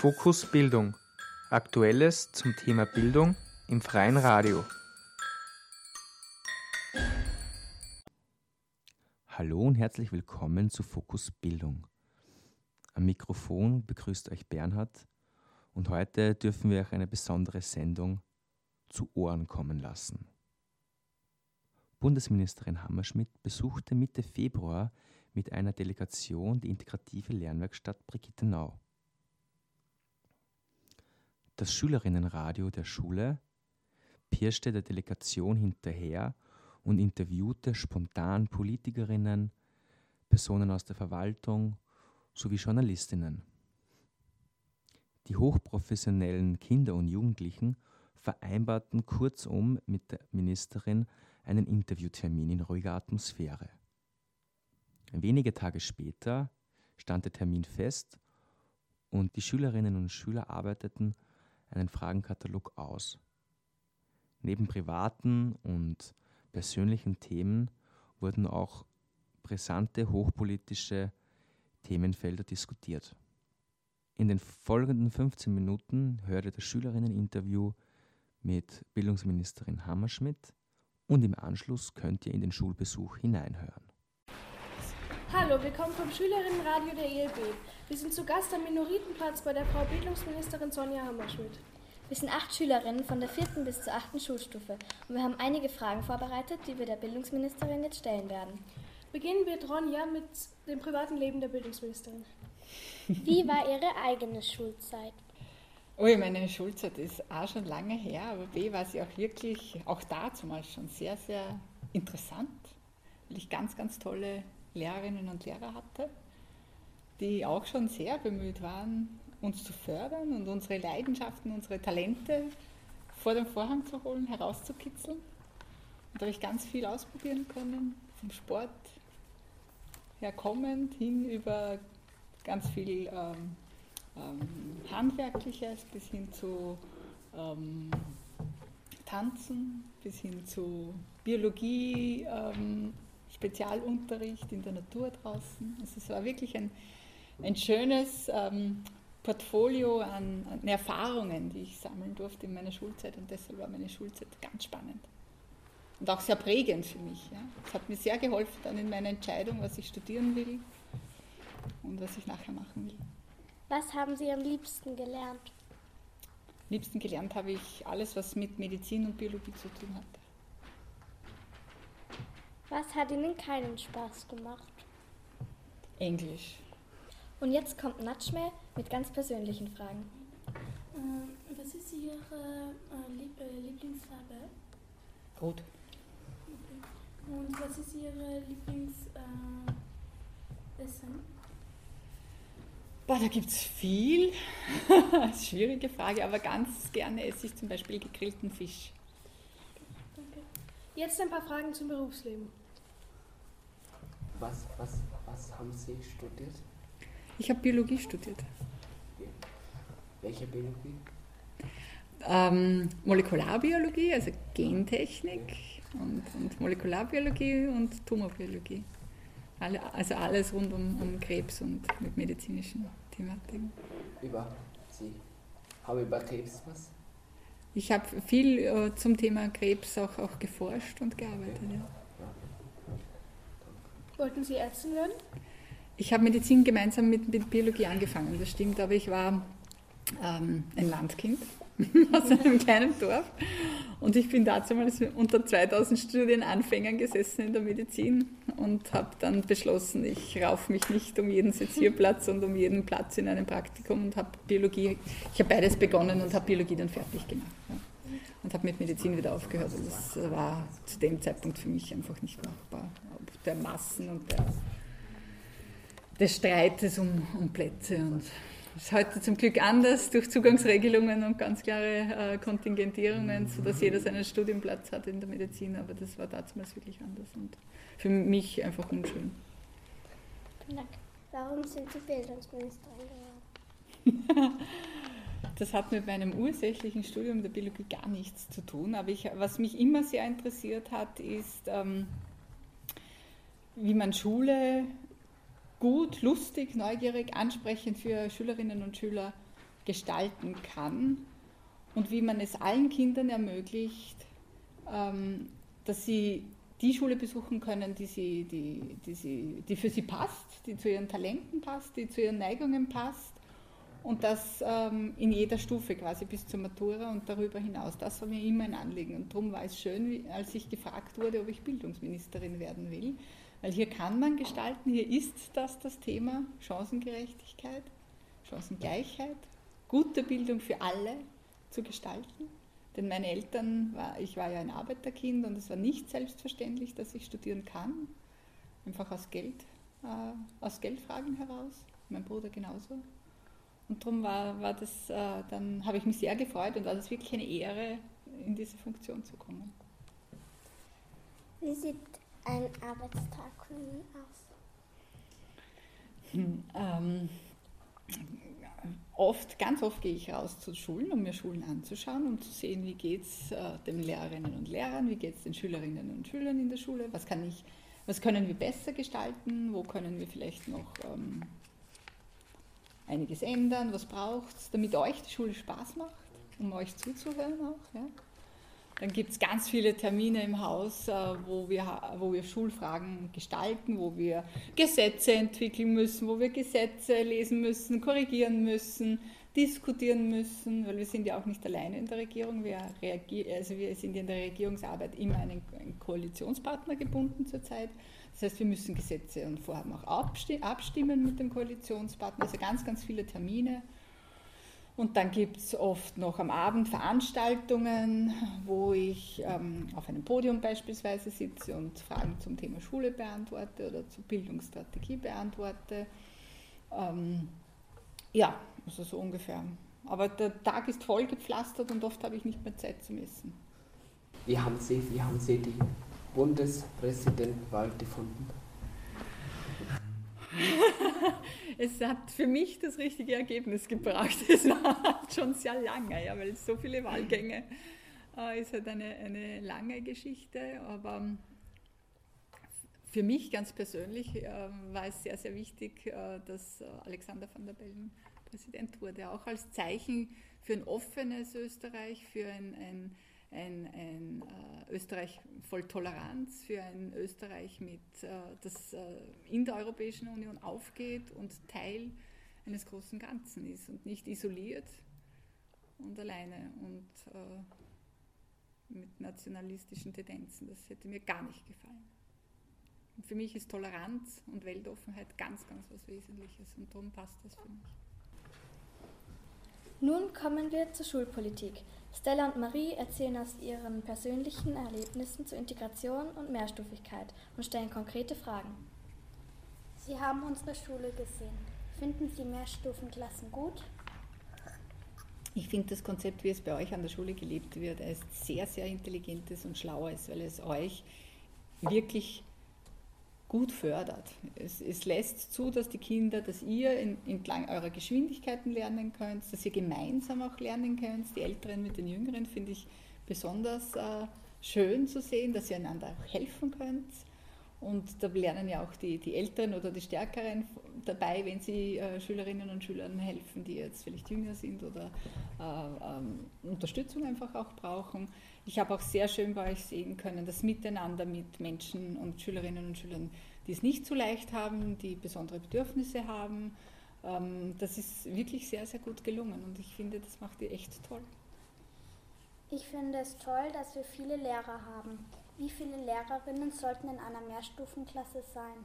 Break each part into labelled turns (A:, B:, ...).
A: Fokus Bildung. Aktuelles zum Thema Bildung im freien Radio.
B: Hallo und herzlich willkommen zu Fokus Bildung. Am Mikrofon begrüßt euch Bernhard und heute dürfen wir euch eine besondere Sendung zu Ohren kommen lassen. Bundesministerin Hammerschmidt besuchte Mitte Februar mit einer Delegation die integrative Lernwerkstatt Brigittenau. Das Schülerinnenradio der Schule pirschte der Delegation hinterher und interviewte spontan Politikerinnen, Personen aus der Verwaltung sowie Journalistinnen. Die hochprofessionellen Kinder und Jugendlichen vereinbarten kurzum mit der Ministerin einen Interviewtermin in ruhiger Atmosphäre. Wenige Tage später stand der Termin fest und die Schülerinnen und Schüler arbeiteten einen Fragenkatalog aus. Neben privaten und persönlichen Themen wurden auch brisante hochpolitische Themenfelder diskutiert. In den folgenden 15 Minuten hörte das Schülerinneninterview mit Bildungsministerin Hammerschmidt und im Anschluss könnt ihr in den Schulbesuch hineinhören.
C: Hallo, wir kommen vom Schülerinnenradio der ELB. Wir sind zu Gast am Minoritenplatz bei der Frau Bildungsministerin Sonja Hammerschmidt.
D: Wir sind acht Schülerinnen von der vierten bis zur achten Schulstufe und wir haben einige Fragen vorbereitet, die wir der Bildungsministerin jetzt stellen werden.
C: Beginnen wir, Ronja, mit dem privaten Leben der Bildungsministerin.
D: Wie war Ihre eigene Schulzeit?
E: Ui, meine Schulzeit ist auch schon lange her, aber B war sie auch wirklich, auch dazu mal schon sehr, sehr interessant, weil ich ganz, ganz tolle Lehrerinnen und Lehrer hatte, die auch schon sehr bemüht waren, uns zu fördern und unsere Leidenschaften, unsere Talente vor den Vorhang zu holen, herauszukitzeln. Und da habe ich ganz viel ausprobieren können, vom Sport herkommend hin über ganz viel ähm, ähm, Handwerkliches bis hin zu ähm, Tanzen, bis hin zu Biologie, ähm, Spezialunterricht in der Natur draußen. Also es war wirklich ein, ein schönes ähm, Portfolio an, an, Erfahrungen, die ich sammeln durfte in meiner Schulzeit und deshalb war meine Schulzeit ganz spannend. Und auch sehr prägend für mich. Ja. Es hat mir sehr geholfen dann in meiner Entscheidung, was ich studieren will und was ich nachher machen will.
D: Was haben Sie am liebsten gelernt?
E: Am liebsten gelernt habe ich alles, was mit Medizin und Biologie zu tun hat.
D: Was hat Ihnen keinen Spaß gemacht?
E: Englisch.
D: Und jetzt kommt Natschme mit ganz persönlichen Fragen.
C: Ähm, was ist Ihre äh, Lieb äh, Lieblingsfarbe?
E: Rot.
C: Okay. Und was ist Ihre Lieblingsessen? Äh,
E: Boah, da gibt es viel. Schwierige Frage, aber ganz gerne esse ich zum Beispiel gegrillten Fisch.
C: Danke. Jetzt ein paar Fragen zum Berufsleben.
F: Was, was, was haben Sie studiert?
E: Ich habe Biologie studiert.
F: Welche Biologie?
E: Ähm, Molekularbiologie, also Gentechnik und, und Molekularbiologie und Tumorbiologie. Alle, also alles rund um, um Krebs und mit medizinischen Thematiken.
F: Über Sie haben über Krebs was?
E: Ich habe viel äh, zum Thema Krebs auch, auch geforscht und gearbeitet. Ja.
C: Wollten Sie Ärztin werden?
E: Ich habe Medizin gemeinsam mit, mit, Biologie angefangen, das stimmt, aber ich war ähm, ein Landkind aus einem kleinen Dorf und ich bin damals unter 2000 Studienanfängern gesessen in der Medizin und habe dann beschlossen, ich raufe mich nicht um jeden Sezierplatz und um jeden Platz in einem Praktikum und habe Biologie, ich habe beides begonnen und habe Biologie dann fertig gemacht. Ja. Und habe mit Medizin wieder aufgehört. Und das war zu dem Zeitpunkt für mich einfach nicht machbar. Der Massen und der, des Streites um, um Plätze und das ist heute zum Glück anders durch Zugangsregelungen und ganz klare äh, Kontingentierungen, sodass jeder seinen Studienplatz hat in der Medizin. Aber das war damals wirklich anders und für mich einfach unschön.
D: Warum sind Sie Bildungsministerin geworden?
E: das hat mit meinem ursächlichen Studium der Biologie gar nichts zu tun. Aber ich, was mich immer sehr interessiert hat, ist, ähm, wie man Schule gut, lustig, neugierig, ansprechend für Schülerinnen und Schüler gestalten kann und wie man es allen Kindern ermöglicht, ähm, dass sie die Schule besuchen können, die, sie, die, die, sie, die für sie passt, die zu ihren Talenten passt, die zu ihren Neigungen passt. Und das ähm, in jeder Stufe quasi bis zur Matura und darüber hinaus. Das war mir immer ein Anliegen. Und darum war es schön, als ich gefragt wurde, ob ich Bildungsministerin werden will. Weil hier kann man gestalten, hier ist das das Thema Chancengerechtigkeit, Chancengleichheit, gute Bildung für alle zu gestalten. Denn meine Eltern, war, ich war ja ein Arbeiterkind und es war nicht selbstverständlich, dass ich studieren kann. Einfach aus Geld, äh, aus Geldfragen heraus. Mein Bruder genauso. Und darum war, war das, äh, dann habe ich mich sehr gefreut und war das wirklich eine Ehre, in diese Funktion zu kommen.
G: Wie sieht ein Arbeitstag aus?
E: Hm, ähm, oft, ganz oft gehe ich raus zu Schulen, um mir Schulen anzuschauen, um zu sehen, wie geht es äh, den Lehrerinnen und Lehrern, wie geht es den Schülerinnen und Schülern in der Schule, was, kann ich, was können wir besser gestalten, wo können wir vielleicht noch ähm, einiges ändern, was braucht es, damit euch die Schule Spaß macht, um euch zuzuhören auch. Ja? Dann gibt es ganz viele Termine im Haus, äh, wo wir, wo wir Schulfragen gestalten, wo wir Gesetze entwickeln müssen, wo wir Gesetze lesen müssen, korrigieren müssen, diskutieren müssen, weil wir sind ja auch nicht alleine in der Regierung. Wir, also wir sind in der Regierungsarbeit immer einen, einen Koalitionspartner gebunden zurzeit. Das heißt, wir müssen Gesetze und Vorhaben auch abstimmen mit dem Koalitionspartner, also ganz, ganz viele Termine. Und dann gibt es oft noch am Abend Veranstaltungen, wo ich ähm, auf einem Podium beispielsweise sitze und Fragen zum Thema Schule beantworte oder zur Bildungsstrategie beantworte. Ähm, ja, also so ungefähr. Aber der Tag ist voll gepflastert und oft habe ich nicht mehr Zeit zum Essen.
F: Wie haben Sie, wie haben Sie die Bundespräsidentenwahl gefunden?
E: es hat für mich das richtige Ergebnis gebracht. Es war schon sehr lange, ja, weil so viele Wahlgänge äh, ist halt eine, eine lange Geschichte. Aber für mich ganz persönlich äh, war es sehr, sehr wichtig, äh, dass Alexander van der Bellen Präsident wurde, auch als Zeichen für ein offenes Österreich, für ein, ein ein, ein äh, Österreich voll Toleranz, für ein Österreich, mit, äh, das äh, in der Europäischen Union aufgeht und Teil eines großen Ganzen ist und nicht isoliert und alleine und äh, mit nationalistischen Tendenzen. Das hätte mir gar nicht gefallen. Und für mich ist Toleranz und Weltoffenheit ganz, ganz was Wesentliches und darum passt das für mich.
D: Nun kommen wir zur Schulpolitik. Stella und Marie erzählen aus ihren persönlichen Erlebnissen zur Integration und Mehrstufigkeit und stellen konkrete Fragen.
G: Sie haben unsere Schule gesehen. Finden Sie Mehrstufenklassen gut?
E: Ich finde das Konzept, wie es bei euch an der Schule gelebt wird, ein sehr, sehr intelligentes und schlaues, weil es euch wirklich gut fördert. Es, es, lässt zu, dass die Kinder, dass ihr in, entlang eurer Geschwindigkeiten lernen könnt, dass ihr gemeinsam auch lernen könnt. Die Älteren mit den Jüngeren finde ich besonders äh, schön zu sehen, dass ihr einander helfen könnt. Und da lernen ja auch die, die Älteren oder die Stärkeren dabei, wenn sie äh, Schülerinnen und Schülern helfen, die jetzt vielleicht jünger sind oder äh, ähm, Unterstützung einfach auch brauchen. Ich habe auch sehr schön bei euch sehen können, das Miteinander mit Menschen und Schülerinnen und Schülern, die es nicht so leicht haben, die besondere Bedürfnisse haben. Ähm, das ist wirklich sehr, sehr gut gelungen und ich finde, das macht ihr echt toll.
G: Ich finde es toll, dass wir viele Lehrer haben. Wie viele Lehrerinnen sollten in einer Mehrstufenklasse sein?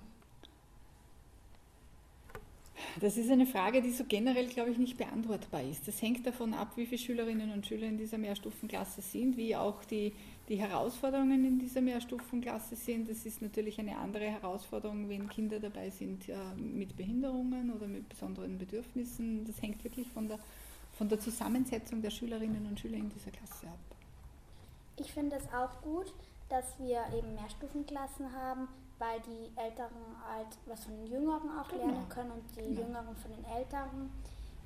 E: Das ist eine Frage, die so generell, glaube ich, nicht beantwortbar ist. Das hängt davon ab, wie viele Schülerinnen und Schüler in dieser Mehrstufenklasse sind, wie auch die, die Herausforderungen in dieser Mehrstufenklasse sind. Das ist natürlich eine andere Herausforderung, wenn Kinder dabei sind ja, mit Behinderungen oder mit besonderen Bedürfnissen. Das hängt wirklich von der, von der Zusammensetzung der Schülerinnen und Schüler in dieser Klasse ab.
G: Ich finde es auch gut, dass wir eben Mehrstufenklassen haben, weil die Älteren halt was von den Jüngeren auch genau. lernen können und die ja. Jüngeren von den Älteren.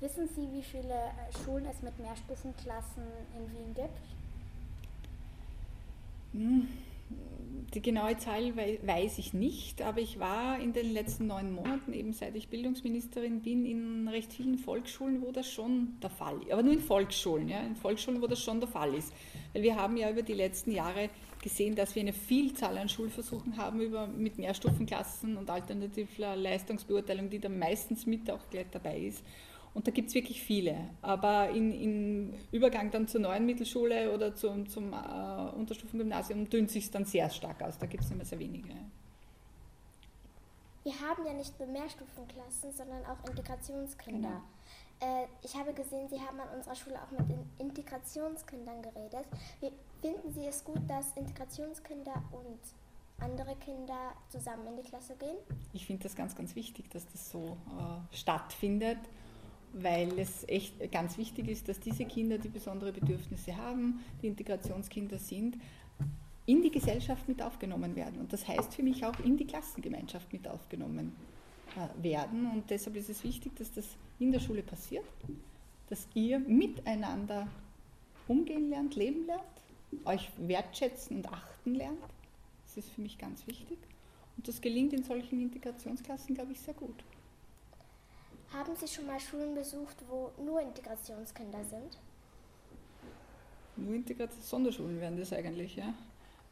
G: Wissen Sie, wie viele äh, Schulen es mit Mehrstufenklassen in Wien gibt?
E: Hm, die genaue Zahl weiß ich nicht, aber ich war in den letzten neun Monaten, eben seit ich Bildungsministerin bin, in recht vielen Volksschulen, wo das schon der Fall ist. Aber nur in Volksschulen, ja, in Volksschulen, wo das schon der Fall ist. Weil wir haben ja über die letzten Jahre gesehen, dass wir eine Vielzahl an Schulversuchen haben über, mit Mehrstufenklassen und alternativer Leistungsbeurteilung, die da meistens mit auch gleich dabei ist. Und da gibt es wirklich viele. Aber im Übergang dann zur neuen Mittelschule oder zum, zum äh, Unterstufengymnasium dünnt sich dann sehr stark aus. Da gibt es immer sehr wenige.
G: Wir haben ja nicht nur Mehrstufenklassen, sondern auch Integrationskinder. Genau. Äh, ich habe gesehen, Sie haben an unserer Schule auch mit Integrationskindern geredet. Wie, finden Sie es gut, dass Integrationskinder und andere Kinder zusammen in die Klasse gehen?
E: Ich finde das ganz, ganz wichtig, dass das so äh, stattfindet weil es echt ganz wichtig ist, dass diese Kinder, die besondere Bedürfnisse haben, die Integrationskinder sind, in die Gesellschaft mit aufgenommen werden. Und das heißt für mich auch in die Klassengemeinschaft mit aufgenommen äh, werden. Und deshalb ist es wichtig, dass das in der Schule passiert, dass ihr miteinander umgehen lernt, leben lernt, euch wertschätzen und achten lernt. Das ist für mich ganz wichtig. Und das gelingt in solchen Integrationsklassen, glaube ich, sehr gut.
G: Haben Sie schon mal Schulen besucht, wo nur Integrationskinder sind?
E: Nur Integrations Sonderschulen wären das eigentlich, ja.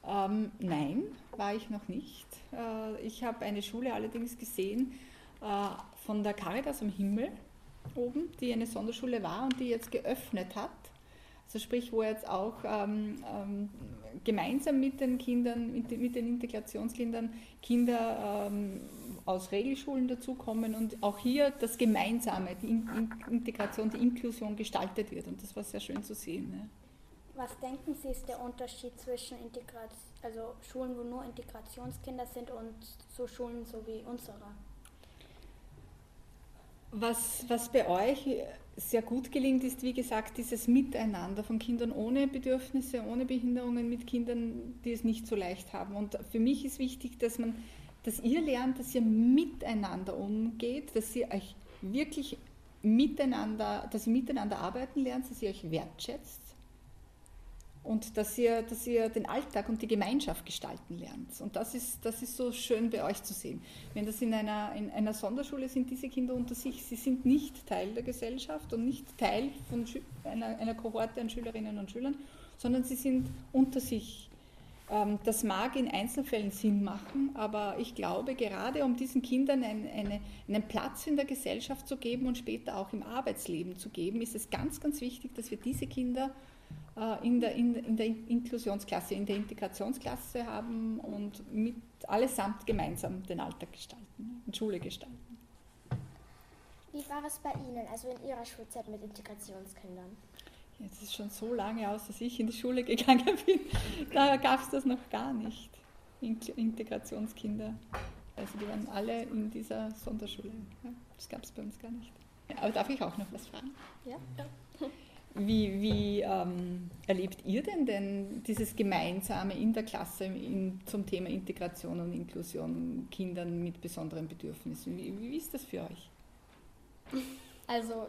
E: Ähm, nein, war ich noch nicht. Äh, ich habe eine Schule allerdings gesehen äh, von der Caritas am Himmel oben, die eine Sonderschule war und die jetzt geöffnet hat. Also sprich, wo jetzt auch ähm, ähm, gemeinsam mit den Kindern, mit mit den Integrationskindern Kinder ähm, aus Regelschulen dazukommen und auch hier das Gemeinsame, die Integration, die Inklusion gestaltet wird. Und das war sehr schön zu sehen. Ne?
G: Was denken Sie ist der Unterschied zwischen Integration, also Schulen, wo nur Integrationskinder sind und so Schulen so wie unsere?
E: Was, was bei euch sehr gut gelingt, ist, wie gesagt, dieses Miteinander von Kindern ohne Bedürfnisse, ohne Behinderungen mit Kindern, die es nicht so leicht haben. Und für mich ist wichtig, dass man dass ihr lernt, dass ihr miteinander umgeht, dass ihr euch wirklich miteinander, dass ihr miteinander arbeiten lernt, dass ihr euch wertschätzt und dass ihr, dass ihr den Alltag und die Gemeinschaft gestalten lernt. Und das ist, das ist so schön bei euch zu sehen. Wenn das in einer, in einer Sonderschule sind, diese Kinder unter sich, sie sind nicht Teil der Gesellschaft und nicht Teil von einer, einer Kohorte an Schülerinnen und Schülern, sondern sie sind unter sich das mag in Einzelfällen Sinn machen, aber ich glaube, gerade um diesen Kindern eine, eine, einen Platz in der Gesellschaft zu geben und später auch im Arbeitsleben zu geben, ist es ganz, ganz wichtig, dass wir diese Kinder äh, in der, in, in der Inklusionsklasse, in der Integrationsklasse haben und mit allesamt gemeinsam den Alltag gestalten und Schule gestalten.
G: Wie war es bei Ihnen, also in Ihrer Schulzeit mit Integrationskindern?
E: Jetzt ist schon so lange aus, dass ich in die Schule gegangen bin. Da gab es das noch gar nicht. Integrationskinder. Also die waren alle in dieser Sonderschule. das gab es bei uns gar nicht. aber darf ich auch noch was fragen?
G: Ja.
E: Wie, wie ähm, erlebt ihr denn denn dieses Gemeinsame in der Klasse in, zum Thema Integration und Inklusion Kindern mit besonderen Bedürfnissen? Wie, wie ist das für euch?
D: Also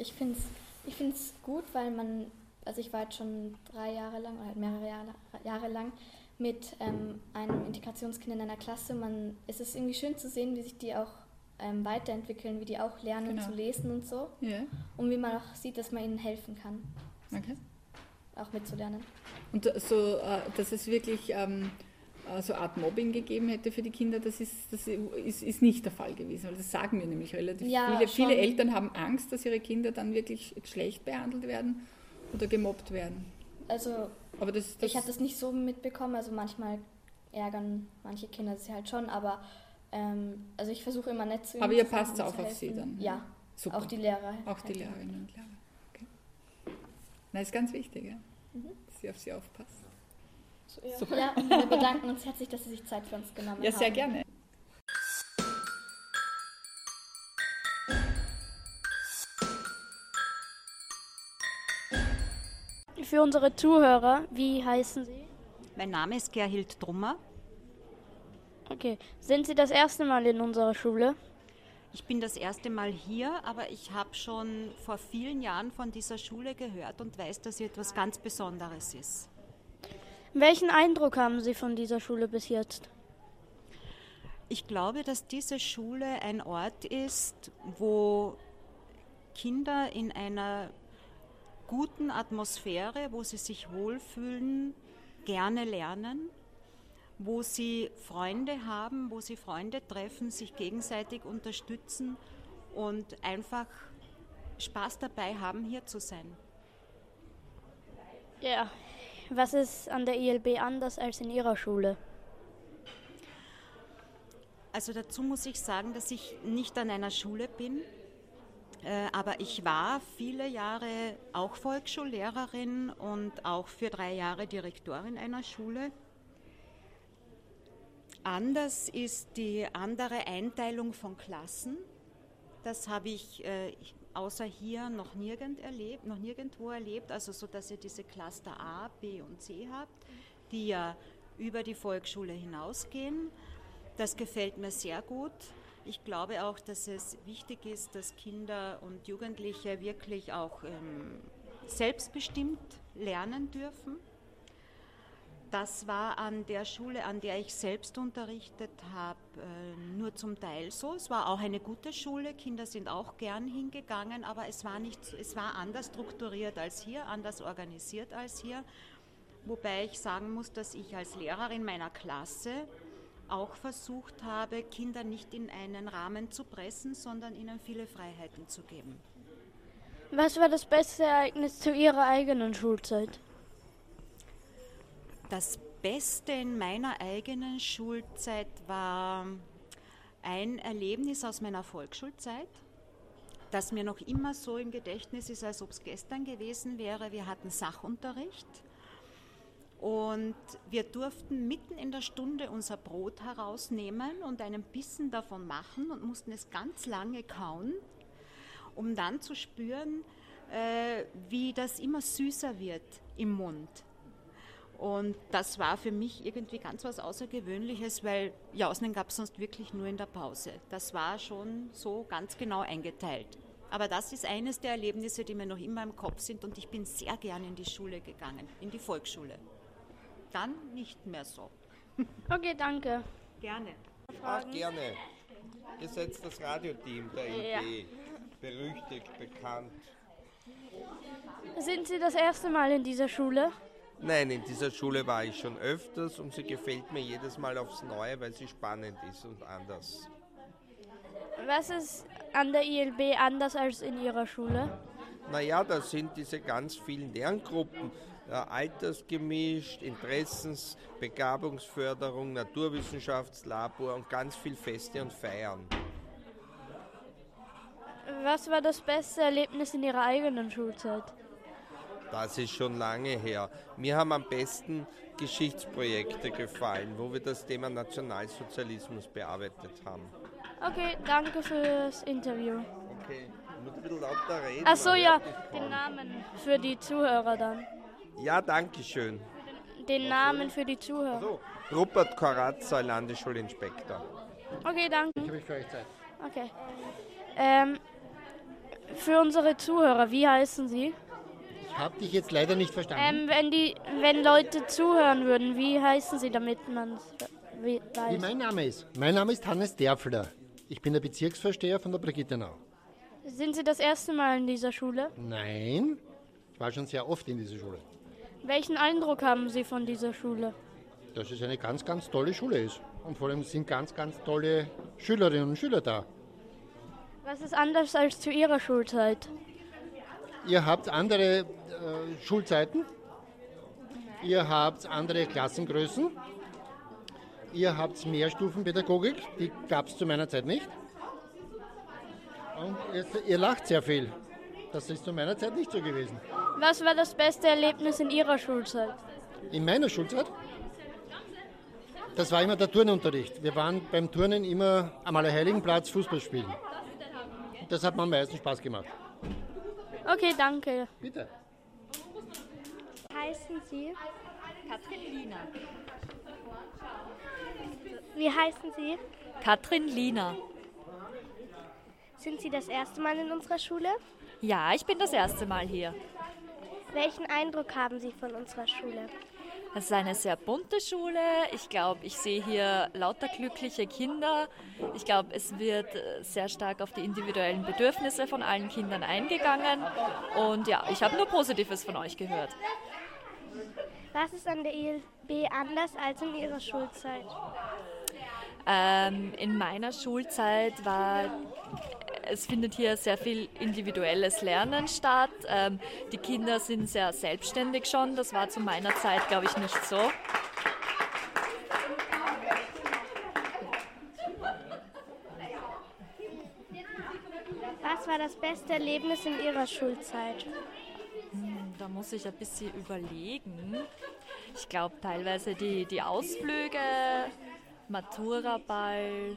D: ich finde es ich finde es gut, weil man, also ich war jetzt schon drei Jahre lang oder halt mehrere Jahre, Jahre lang mit ähm, einem Integrationskind in einer Klasse. Man, es ist irgendwie schön zu sehen, wie sich die auch ähm, weiterentwickeln, wie die auch lernen genau. zu lesen und so.
E: Yeah.
D: Und wie man auch sieht, dass man ihnen helfen kann.
E: Okay.
D: Auch mitzulernen.
E: Und so, äh, dass es wirklich ähm, äh, so Art Mobbing gegeben hätte für die Kinder, das ist, das ist, ist nicht der Fall gewesen. Weil das sagen mir nämlich relativ ja, viele. Viele Eltern haben Angst, dass ihre Kinder dann wirklich schlecht behandelt werden oder gemobbt werden.
D: Also aber das, das ich habe das nicht so mitbekommen. Also manchmal ärgern manche Kinder sich halt schon, aber ähm, also ich versuche immer nett zu
E: Aber ihr passt auf auf sie dann?
D: Ja, Super. auch die Lehrer.
E: Auch die Lehrerinnen und Lehrer. Okay. Das ist ganz wichtig, ja? Mhm. dass sie auf sie aufpassen.
D: So, ja. ja, und wir bedanken uns herzlich, dass Sie sich Zeit für uns genommen haben.
E: Ja, sehr gerne.
C: Für unsere Zuhörer, wie heißen Sie?
H: Mein Name ist Gerhild Drummer.
C: Okay. Sind Sie das erste Mal in unserer Schule?
H: Ich bin das erste Mal hier, aber ich habe schon vor vielen Jahren von dieser Schule gehört und weiß, dass sie etwas ganz Besonderes ist.
I: Welchen Eindruck haben Sie von dieser Schule bis jetzt?
H: Ich glaube, dass diese Schule ein Ort ist, wo Kinder in einer guten Atmosphäre, wo sie sich wohlfühlen, gerne lernen, wo sie Freunde haben, wo sie Freunde treffen, sich gegenseitig unterstützen und einfach Spaß dabei haben, hier zu sein.
I: Ja, was ist an der ILB anders als in Ihrer Schule?
H: Also dazu muss ich sagen, dass ich nicht an einer Schule bin, äh, aber ich war viele Jahre auch Volksschullehrerin und auch für drei Jahre Direktorin einer Schule. Anders ist die andere Einteilung von Klassen. Das habe ich äh, außer hier noch, nirgend erlebt, noch nirgendwo erlebt, also so, dass ihr diese Cluster A, B und C habt, die ja über die Volksschule hinausgehen. Das gefällt mir sehr gut. Ich glaube auch, dass es wichtig ist, dass Kinder und Jugendliche wirklich auch ähm, selbstbestimmt lernen dürfen. Das war an der Schule, an der ich selbst unterrichtet habe, äh, nur zum Teil so. Es war auch eine gute Schule, Kinder sind auch gern hingegangen, aber es war, nicht, es war anders strukturiert als hier, anders organisiert als hier. Wobei ich sagen muss, dass ich als Lehrerin meiner Klasse auch versucht habe, Kinder nicht in einen Rahmen zu pressen, sondern ihnen viele Freiheiten zu geben.
I: Was war das beste Ereignis zu Ihrer eigenen Schulzeit?
H: Das Beste in meiner eigenen Schulzeit war ein Erlebnis aus meiner Volksschulzeit, das mir noch immer so im Gedächtnis ist, als ob es gestern gewesen wäre. Wir hatten Sachunterricht und wir durften mitten in der Stunde unser Brot herausnehmen und einen Bissen davon machen und mussten es ganz lange kauen, um dann zu spüren, äh, wie das immer süßer wird im Mund. Und das war für mich irgendwie ganz was Außergewöhnliches, weil Jausen gab es sonst wirklich nur in der Pause. Das war schon so ganz genau eingeteilt. Aber das ist eines der Erlebnisse, die mir noch immer im Kopf sind und ich bin sehr gern in die Schule gegangen, in die Volksschule. Dann nicht mehr so.
I: Okay, danke.
H: Gerne.
J: Ach, gerne. Ihr seid das Radioteam der IB.
I: Ja.
J: Berüchtigt, bekannt.
I: Sind Sie das erste Mal in dieser Schule?
J: Nein, in dieser Schule war ich schon öfters und sie gefällt mir jedes Mal aufs Neue, weil sie spannend ist und anders.
I: Was ist an der ILB anders als in Ihrer Schule?
J: Naja, da sind diese ganz vielen Lerngruppen, äh, altersgemischt, Interessens-, Begabungsförderung, Naturwissenschaftslabor und ganz viel Feste und Feiern.
I: Was war das beste Erlebnis in Ihrer eigenen Schulzeit?
J: Das ist schon lange her. Mir haben am besten Geschichtsprojekte gefallen, wo wir das Thema Nationalsozialismus bearbeitet haben.
I: Okay, danke fürs Interview.
J: Okay, ich muss ein bisschen lauter reden.
I: Ach so,
J: man
I: ja, den Namen für die Zuhörer dann.
J: Ja, danke schön.
I: Den Namen für die Zuhörer.
J: So, Rupert Koratzer, Landesschulinspektor.
I: Okay, danke.
K: Ich habe für euch Zeit.
I: Okay. Ähm, für unsere Zuhörer, wie heißen Sie?
K: Ich habe dich jetzt leider nicht verstanden.
I: Ähm, wenn, die, wenn Leute zuhören würden, wie heißen Sie, damit man es
K: Wie
I: weiß?
K: mein Name ist? Mein Name ist Hannes Derfler. Ich bin der Bezirksvorsteher von der Brigittenau.
I: Sind Sie das erste Mal in dieser Schule?
K: Nein, ich war schon sehr oft in dieser Schule.
I: Welchen Eindruck haben Sie von dieser Schule?
K: Dass es eine ganz, ganz tolle Schule ist. Und vor allem sind ganz, ganz tolle Schülerinnen und Schüler da.
I: Was ist anders als zu Ihrer Schulzeit?
K: Ihr habt andere äh, Schulzeiten. Ihr habt andere Klassengrößen. Ihr habt Mehrstufenpädagogik, die gab es zu meiner Zeit nicht. Und ihr, ihr lacht sehr viel. Das ist zu meiner Zeit nicht so gewesen.
I: Was war das beste Erlebnis in Ihrer Schulzeit?
K: In meiner Schulzeit? Das war immer der Turnunterricht. Wir waren beim Turnen immer am Allerheiligenplatz Fußball spielen. Das hat mir am meisten Spaß gemacht.
I: Okay, danke.
K: Bitte.
L: Heißen Sie?
M: Katrin Lina.
L: Wie heißen Sie?
M: Katrin Lina.
L: Sind Sie das erste Mal in unserer Schule?
M: Ja, ich bin das erste Mal hier.
L: Welchen Eindruck haben Sie von unserer Schule?
M: Es ist eine sehr bunte Schule. Ich glaube, ich sehe hier lauter glückliche Kinder. Ich glaube, es wird äh, sehr stark auf die individuellen Bedürfnisse von allen Kindern eingegangen. Und ja, ich habe nur Positives von euch gehört.
L: Was ist an der ILB anders als in Ihrer Schulzeit?
M: Ähm, in meiner Schulzeit war es findet hier sehr viel individuelles Lernen statt. Ähm, die Kinder sind sehr selbstständig schon. Das war zu meiner Zeit, glaube ich, nicht so.
L: Was war das beste Erlebnis in Ihrer Schulzeit?
M: Hm, da muss ich ein bisschen überlegen. Ich glaube teilweise die, die Ausflüge, Maturaball,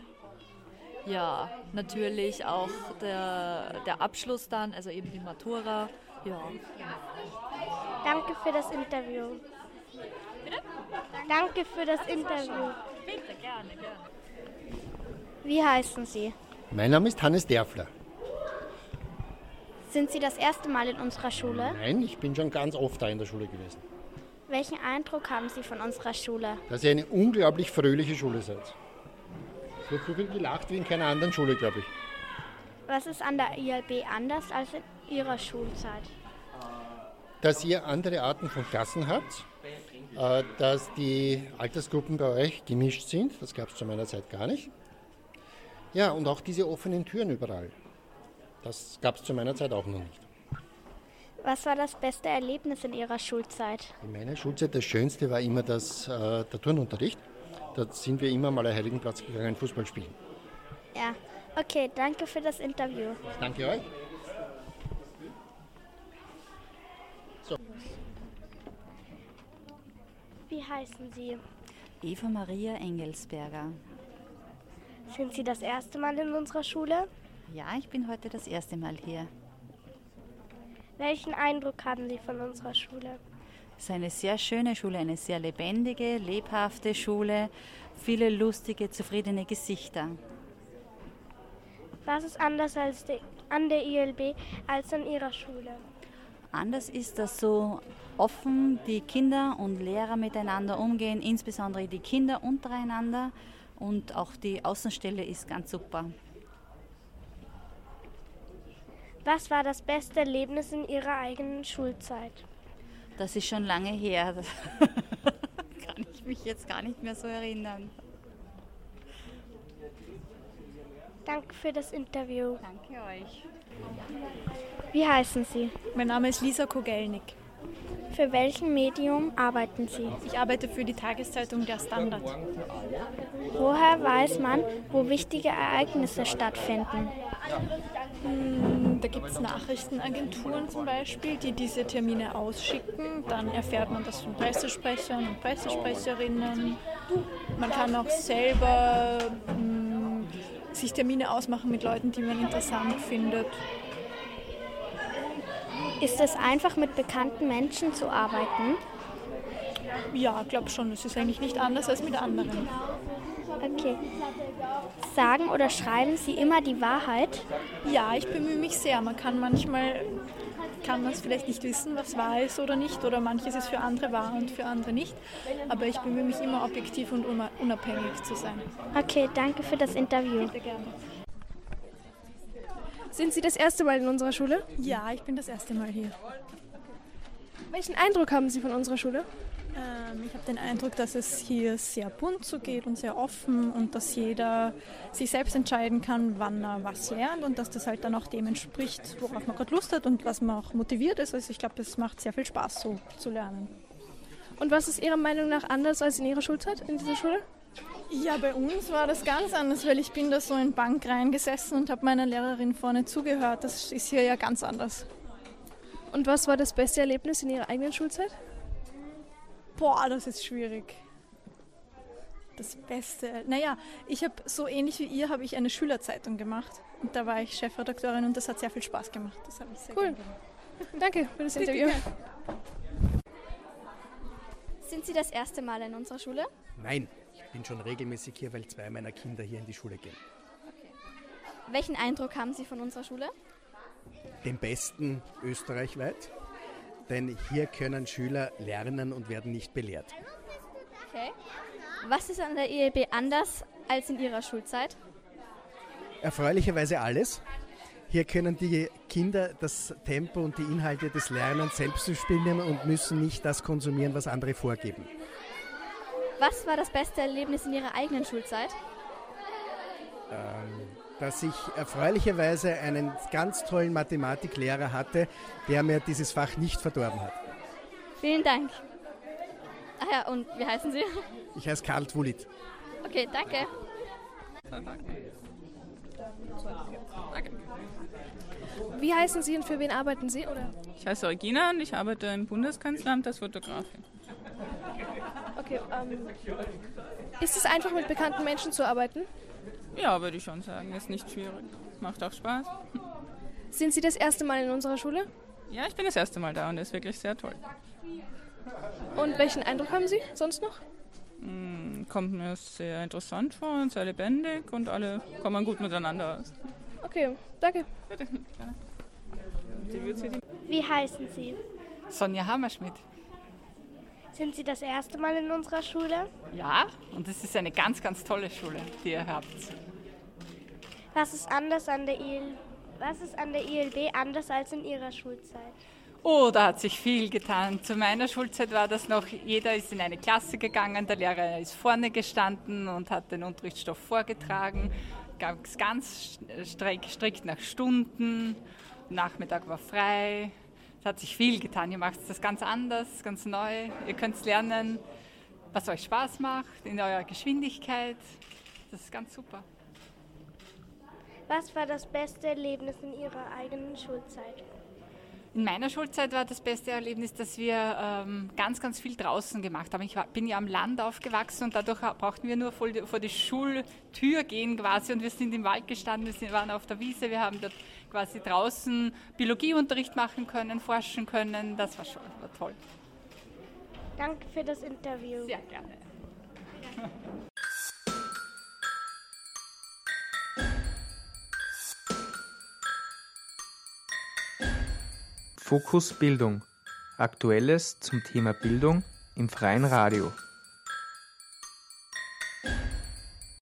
M: ja, natürlich auch der, der Abschluss dann, also eben die Matura. Ja.
L: Danke für das Interview.
M: Bitte?
L: Danke für das Interview.
M: Bitte, gerne, gerne.
L: Wie heißen Sie?
K: Mein Name ist Hannes Derfler.
L: Sind Sie das erste Mal in unserer Schule?
K: Nein, ich bin schon ganz oft da in der Schule gewesen.
L: Welchen Eindruck haben Sie von unserer Schule?
K: Dass ihr eine unglaublich fröhliche Schule seid. Es wird so viel gelacht wie in keiner anderen Schule, glaube ich.
L: Was ist an der ILB anders als in Ihrer Schulzeit?
K: Dass ihr andere Arten von Klassen habt, äh, dass die Altersgruppen bei euch gemischt sind, das gab es zu meiner Zeit gar nicht. Ja, und auch diese offenen Türen überall. Das gab es zu meiner Zeit auch noch nicht.
L: Was war das beste Erlebnis in Ihrer Schulzeit?
K: In meiner Schulzeit das Schönste war immer das, äh, der Turnunterricht. Da sind wir immer mal am Heiligenplatz gegangen, Fußball spielen.
L: Ja, okay, danke für das Interview.
K: Ich danke euch. So.
L: Wie heißen Sie?
N: Eva Maria Engelsberger.
L: Sind Sie das erste Mal in unserer Schule?
N: Ja, ich bin heute das erste Mal hier.
L: Welchen Eindruck haben Sie von unserer Schule?
N: Es ist eine sehr schöne Schule, eine sehr lebendige, lebhafte Schule, viele lustige, zufriedene Gesichter.
L: Was ist anders als die, an der ILB als an Ihrer Schule?
N: Anders ist, dass so offen die Kinder und Lehrer miteinander umgehen, insbesondere die Kinder untereinander und auch die Außenstelle ist ganz super.
L: Was war das beste Erlebnis in Ihrer eigenen Schulzeit?
N: Das ist schon lange her. Das kann ich mich jetzt gar nicht mehr so erinnern.
L: Danke für das Interview.
N: Danke euch.
L: Wie heißen Sie?
O: Mein Name ist Lisa Kogelnik.
L: Für welchen Medium arbeiten Sie?
O: Ich arbeite für die Tageszeitung Der Standard.
L: Woher weiß man, wo wichtige Ereignisse stattfinden?
O: Hm, Da gibt es Nachrichtenagenturen zum Beispiel, die diese Termine ausschicken. Dann erfährt man das von Pressesprechern und Pressesprecherinnen. Man kann auch selber hm, sich Termine ausmachen mit Leuten, die man interessant findet.
L: Ist es einfach mit bekannten Menschen zu arbeiten?
O: Ja, ich glaube schon. Es ist eigentlich nicht anders als mit anderen.
L: Okay. Sagen oder schreiben Sie immer die Wahrheit?
O: Ja, ich bemühe mich sehr. Man kann manchmal kann man es vielleicht nicht wissen, was wahr ist oder nicht, oder manches ist für andere wahr und für andere nicht. Aber ich bemühe mich immer objektiv und una- unabhängig zu sein.
L: Okay, danke für das Interview.
O: Bitte gerne.
C: Sind Sie das erste Mal in unserer Schule?
O: Ja, ich bin das erste Mal hier.
C: Welchen Eindruck haben Sie von unserer Schule?
O: Ähm, ich habe den Eindruck, dass es hier sehr bunt zugeht und sehr offen und dass jeder sich selbst entscheiden kann, wann er was lernt und dass das halt dann auch dem entspricht, worauf man gerade Lust hat und was man auch motiviert ist. Also ich glaube, es macht sehr viel Spaß, so zu lernen.
C: Und was ist Ihrer Meinung nach anders als in Ihrer Schulzeit in dieser Schule?
O: Ja, bei uns war das ganz anders, weil ich bin da so in Bank reingesessen und habe meiner Lehrerin vorne zugehört. Das ist hier ja ganz anders.
C: Und was war das beste Erlebnis in Ihrer eigenen Schulzeit?
O: Boah, das ist schwierig. Das Beste. Naja, ich habe so ähnlich wie ihr habe ich eine Schülerzeitung gemacht und da war ich Chefredakteurin und das hat sehr viel Spaß gemacht. Das habe ich sehr
C: Cool. Danke für das Interview.
D: Sind Sie das erste Mal in unserer Schule?
P: Nein, ich bin schon regelmäßig hier, weil zwei meiner Kinder hier in die Schule gehen.
D: Welchen Eindruck haben Sie von unserer Schule?
P: Den besten österreichweit. Denn hier können Schüler lernen und werden nicht belehrt.
Q: Okay. Was ist an der ELB anders als in Ihrer Schulzeit?
P: Erfreulicherweise alles. Hier können die Kinder das Tempo und die Inhalte des Lernens selbst spielen und müssen nicht das konsumieren, was andere vorgeben.
Q: Was war das beste Erlebnis in Ihrer eigenen Schulzeit?
P: Ähm, dass ich erfreulicherweise einen ganz tollen Mathematiklehrer hatte, der mir dieses Fach nicht verdorben hat.
Q: Vielen Dank. Ach ja, und wie heißen Sie?
P: Ich heiße Karl Twulit.
Q: Okay, danke.
R: Wie heißen Sie und für wen arbeiten Sie? Oder?
S: Ich heiße Regina und ich arbeite im Bundeskanzleramt als Fotografin.
R: Okay, ähm, ist es einfach mit bekannten Menschen zu arbeiten?
S: Ja, würde ich schon sagen. Ist nicht schwierig. Macht auch Spaß.
R: Sind Sie das erste Mal in unserer Schule?
S: Ja, ich bin das erste Mal da und ist wirklich sehr toll.
R: Und welchen Eindruck haben Sie sonst noch?
S: Mm, Kommt mir sehr interessant vor und sehr lebendig und alle kommen gut miteinander aus.
R: Okay, danke.
S: Bitte.
L: Wie heißen Sie?
E: Sonja Hammerschmidt.
L: Sind Sie das erste Mal in unserer Schule?
E: Ja, und es ist eine ganz, ganz tolle Schule, die ihr habt.
L: Was ist anders an der IL Was ist an der ILB anders als in Ihrer Schulzeit?
E: Oh, da hat sich viel getan. Zu meiner Schulzeit war das noch, jeder ist in eine Klasse gegangen, der Lehrer ist vorne gestanden und hat den Unterrichtsstoff vorgetragen. Gab es ganz strikt, strikt nach Stunden. Nachmittag war frei. Es hat sich viel getan. Ihr macht das ganz anders, ganz neu. Ihr könnt lernen, was euch Spaß macht, in eurer Geschwindigkeit. Das ist ganz super.
L: Was war das beste Erlebnis in Ihrer eigenen Schulzeit?
E: In meiner Schulzeit war das beste Erlebnis, dass wir ähm, ganz, ganz viel draußen gemacht haben. Ich war, bin ja am Land aufgewachsen und dadurch brauchten wir nur vor die, vor die, Schultür gehen quasi und wir sind im Wald gestanden, wir sind, waren auf der Wiese, wir haben dort quasi draußen Biologieunterricht machen können, forschen können. Das war schon war toll.
L: Danke für das Interview.
E: Sehr gerne.
B: Fokus Bildung. Aktuelles zum Thema Bildung im freien Radio.